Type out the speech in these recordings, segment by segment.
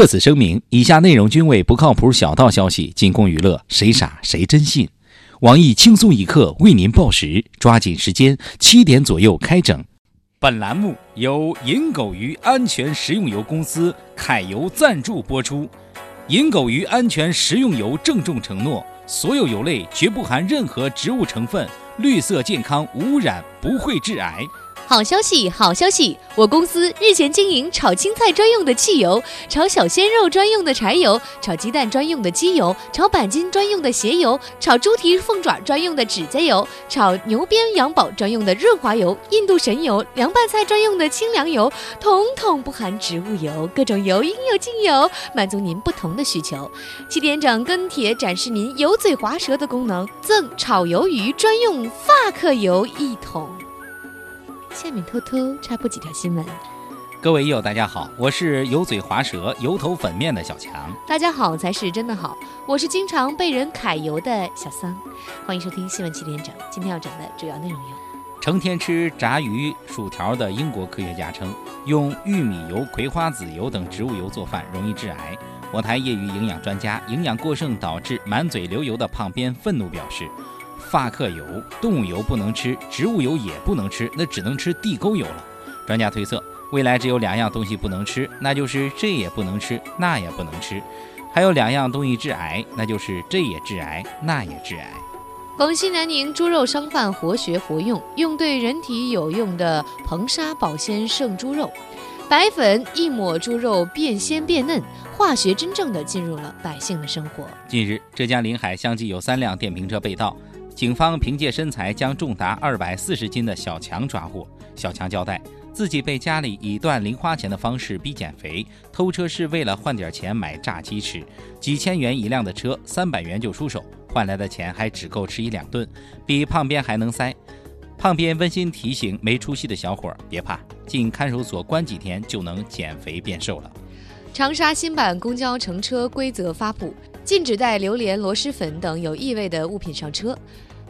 特此声明：以下内容均为不靠谱小道消息，仅供娱乐，谁傻谁真信。网易轻松一刻为您报时，抓紧时间，七点左右开整。本栏目由银狗鱼安全食用油公司凯油赞助播出。银狗鱼安全食用油郑重承诺：所有油类绝不含任何植物成分，绿色健康，无污染，不会致癌。好消息，好消息！我公司日前经营炒青菜专用的汽油、炒小鲜肉专用的柴油、炒鸡蛋专用的机油、炒板筋专用的鞋油、炒猪蹄凤爪专用的指甲油、炒牛鞭羊宝专用的润滑油、印度神油、凉拌菜专用的清凉油，统统不含植物油，各种油应有尽有，满足您不同的需求。七点整跟帖展示您油嘴滑舌的功能，赠炒鱿鱼专用发克油一桶。下面偷偷插播几条新闻。各位友，大家好，我是油嘴滑舌、油头粉面的小强。大家好才是真的好，我是经常被人揩油的小桑。欢迎收听新闻七点整，今天要讲的主要内容有：成天吃炸鱼薯条的英国科学家称，用玉米油、葵花籽油等植物油做饭容易致癌。我台业余营养专家、营养过剩导致满嘴流油的胖编愤怒表示。发克油，动物油不能吃，植物油也不能吃，那只能吃地沟油了。专家推测，未来只有两样东西不能吃，那就是这也不能吃，那也不能吃。还有两样东西致癌，那就是这也致癌，那也致癌。广西南宁猪肉商贩活学活用，用对人体有用的硼砂保鲜剩猪肉，白粉一抹猪肉变鲜变嫩，化学真正的进入了百姓的生活。近日，浙江临海相继有三辆电瓶车被盗。警方凭借身材将重达二百四十斤的小强抓获。小强交代，自己被家里以断零花钱的方式逼减肥，偷车是为了换点钱买炸鸡吃。几千元一辆的车，三百元就出手，换来的钱还只够吃一两顿，比胖边还能塞。胖边温馨提醒没出息的小伙儿别怕，进看守所关几天就能减肥变瘦了。长沙新版公交乘车规则发布，禁止带榴莲、螺蛳粉等有异味的物品上车。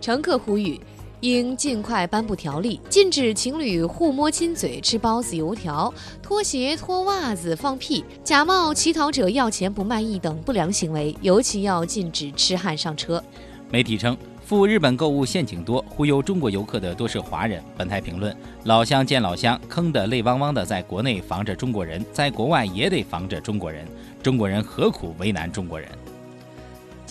乘客呼吁，应尽快颁布条例，禁止情侣互摸亲嘴、吃包子、油条、脱鞋、脱袜子、放屁、假冒乞讨者要钱不卖艺等不良行为，尤其要禁止痴汉上车。媒体称，赴日本购物陷阱多，忽悠中国游客的多是华人。本台评论：老乡见老乡，坑得泪汪汪的，在国内防着中国人，在国外也得防着中国人。中国人何苦为难中国人？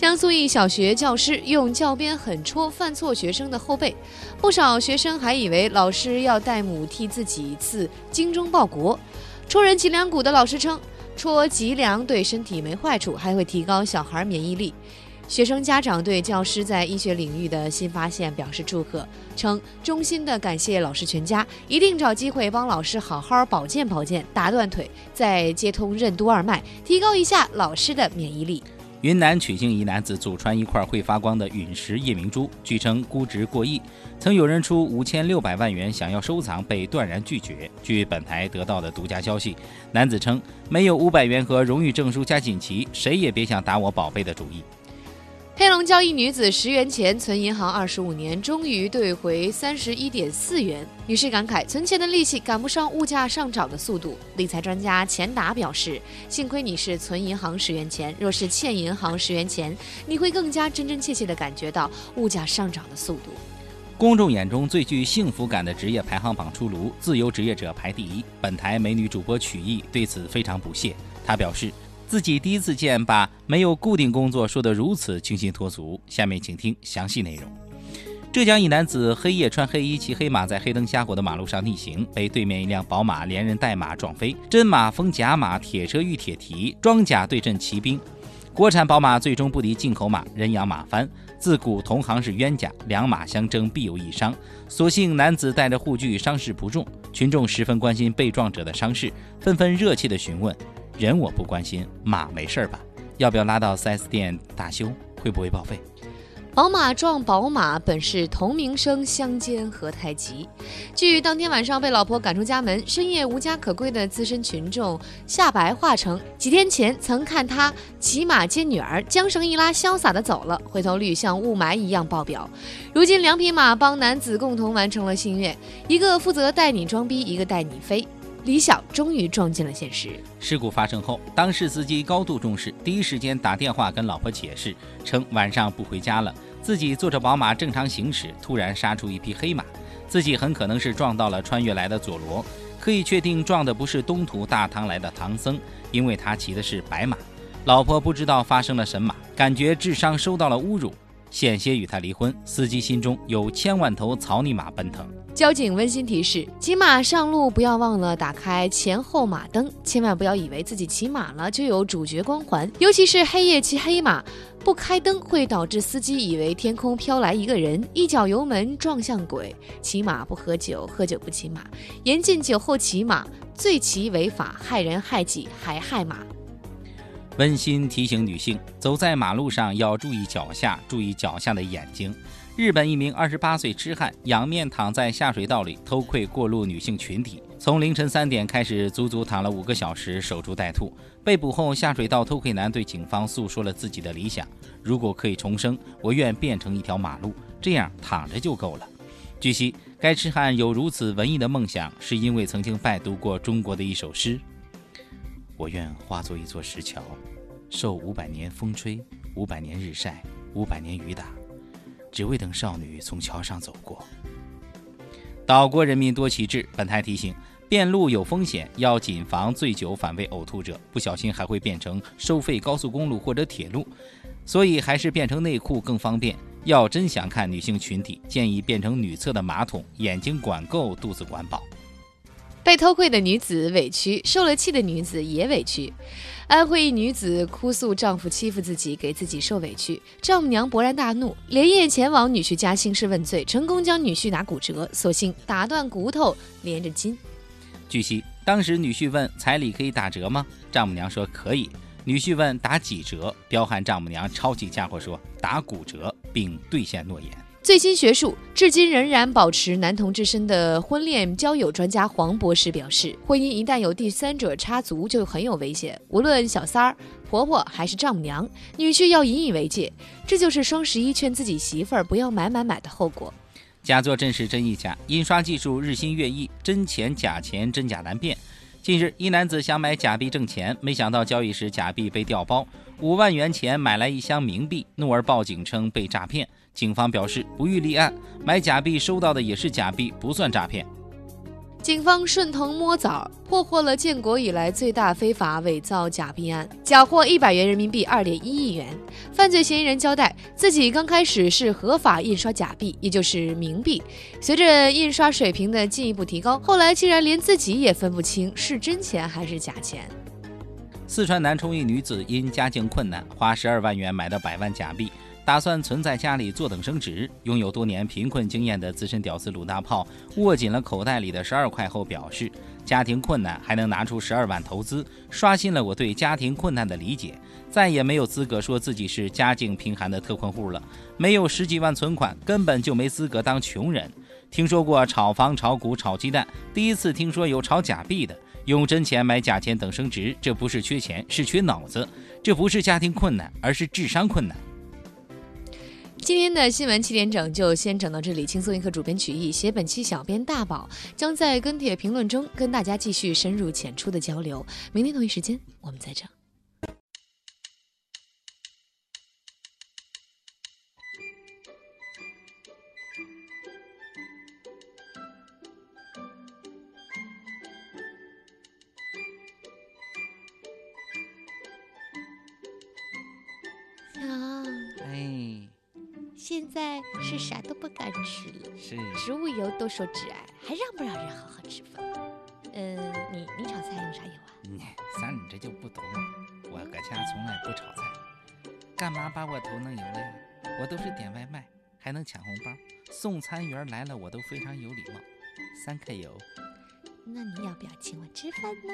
江苏一小学教师用教鞭狠戳犯错学生的后背，不少学生还以为老师要代母替自己刺精忠报国。戳人脊梁骨的老师称，戳脊梁对身体没坏处，还会提高小孩免疫力。学生家长对教师在医学领域的新发现表示祝贺，称衷心的感谢老师全家，一定找机会帮老师好好保健保健，打断腿，再接通任督二脉，提高一下老师的免疫力。云南曲靖一男子祖传一块会发光的陨石夜明珠，据称估值过亿，曾有人出五千六百万元想要收藏，被断然拒绝。据本台得到的独家消息，男子称没有五百元和荣誉证书加锦旗，谁也别想打我宝贝的主意。黑龙江一女子十元钱存银行二十五年，终于兑回三十一点四元。女士感慨，存钱的利息赶不上物价上涨的速度。理财专家钱达表示，幸亏你是存银行十元钱，若是欠银行十元钱，你会更加真真切切地感觉到物价上涨的速度。公众眼中最具幸福感的职业排行榜出炉，自由职业者排第一。本台美女主播曲艺对此非常不屑，她表示。自己第一次见把没有固定工作说得如此清新脱俗，下面请听详细内容。浙江一男子黑夜穿黑衣骑黑马在黑灯瞎火的马路上逆行，被对面一辆宝马连人带马撞飞，真马封假马，铁车遇铁蹄，装甲对阵骑兵。国产宝马最终不敌进口马，人仰马翻。自古同行是冤家，两马相争必有一伤。所幸男子带着护具，伤势不重。群众十分关心被撞者的伤势，纷纷热切地询问。人我不关心，马没事吧？要不要拉到 4S 店大修？会不会报废？宝马撞宝马，本是同名声相煎何太急。据当天晚上被老婆赶出家门，深夜无家可归的资深群众夏白化称，几天前曾看他骑马接女儿，缰绳一拉，潇洒的走了，回头率像雾霾一样爆表。如今两匹马帮男子共同完成了心愿，一个负责带你装逼，一个带你飞。理想终于撞进了现实。事故发生后，当事司机高度重视，第一时间打电话跟老婆解释，称晚上不回家了，自己坐着宝马正常行驶，突然杀出一匹黑马，自己很可能是撞到了穿越来的佐罗，可以确定撞的不是东土大唐来的唐僧，因为他骑的是白马。老婆不知道发生了什么，感觉智商受到了侮辱。险些与他离婚，司机心中有千万头草泥马奔腾。交警温馨提示：骑马上路不要忘了打开前后马灯，千万不要以为自己骑马了就有主角光环，尤其是黑夜骑黑马，不开灯会导致司机以为天空飘来一个人，一脚油门撞向鬼。骑马不喝酒，喝酒不骑马，严禁酒后骑马，醉骑违法，害人害己还害马。温馨提醒女性，走在马路上要注意脚下，注意脚下的眼睛。日本一名二十八岁痴汉仰面躺在下水道里偷窥过路女性群体，从凌晨三点开始，足足躺了五个小时，守株待兔。被捕后，下水道偷窥男对警方诉说了自己的理想：如果可以重生，我愿变成一条马路，这样躺着就够了。据悉，该痴汉有如此文艺的梦想，是因为曾经拜读过中国的一首诗。我愿化作一座石桥，受五百年风吹，五百年日晒，五百年雨打，只为等少女从桥上走过。岛国人民多奇志。本台提醒：变路有风险，要谨防醉酒反胃呕吐者，不小心还会变成收费高速公路或者铁路。所以还是变成内裤更方便。要真想看女性群体，建议变成女厕的马桶，眼睛管够，肚子管饱。被偷窥的女子委屈，受了气的女子也委屈。安徽一女子哭诉丈夫欺负自己，给自己受委屈，丈母娘勃然大怒，连夜前往女婿家兴师问罪，成功将女婿打骨折，所幸打断骨头连着筋。据悉，当时女婿问彩礼可以打折吗？丈母娘说可以。女婿问打几折？彪悍丈母娘抄起家伙说打骨折，并兑现诺言。最新学术，至今仍然保持男同志身的婚恋交友专家黄博士表示，婚姻一旦有第三者插足，就很有危险。无论小三儿、婆婆还是丈母娘，女婿要引以为戒。这就是双十一劝自己媳妇儿不要买买买的后果。假作真时真亦假，印刷技术日新月异，真钱假钱真假难辨。近日，一男子想买假币挣钱，没想到交易时假币被调包，五万元钱买来一箱冥币，怒而报警称被诈骗。警方表示不予立案，买假币收到的也是假币，不算诈骗。警方顺藤摸枣，破获了建国以来最大非法伪造假币案，缴获一百元人民币二点一亿元。犯罪嫌疑人交代，自己刚开始是合法印刷假币，也就是冥币，随着印刷水平的进一步提高，后来竟然连自己也分不清是真钱还是假钱。四川南充一女子因家境困难，花十二万元买的百万假币。打算存在家里坐等升值。拥有多年贫困经验的资深屌丝鲁大炮握紧了口袋里的十二块后表示：“家庭困难还能拿出十二万投资，刷新了我对家庭困难的理解。再也没有资格说自己是家境贫寒的特困户了。没有十几万存款，根本就没资格当穷人。听说过炒房、炒股、炒鸡蛋，第一次听说有炒假币的。用真钱买假钱等升值，这不是缺钱，是缺脑子。这不是家庭困难，而是智商困难。”今天的新闻七点整就先整到这里，轻松一刻主编曲艺，写本期小编大宝将在跟帖评论中跟大家继续深入浅出的交流。明天同一时间我们再整。现在是啥都不敢吃了，是植物油都说致癌，还让不让人好好吃饭？嗯，你你炒菜用啥油啊？嗯，三你这就不懂，我搁家从来不炒菜，干嘛把我头弄油了呀？我都是点外卖，还能抢红包，送餐员来了我都非常有礼貌。三克油，那你要不要请我吃饭呢？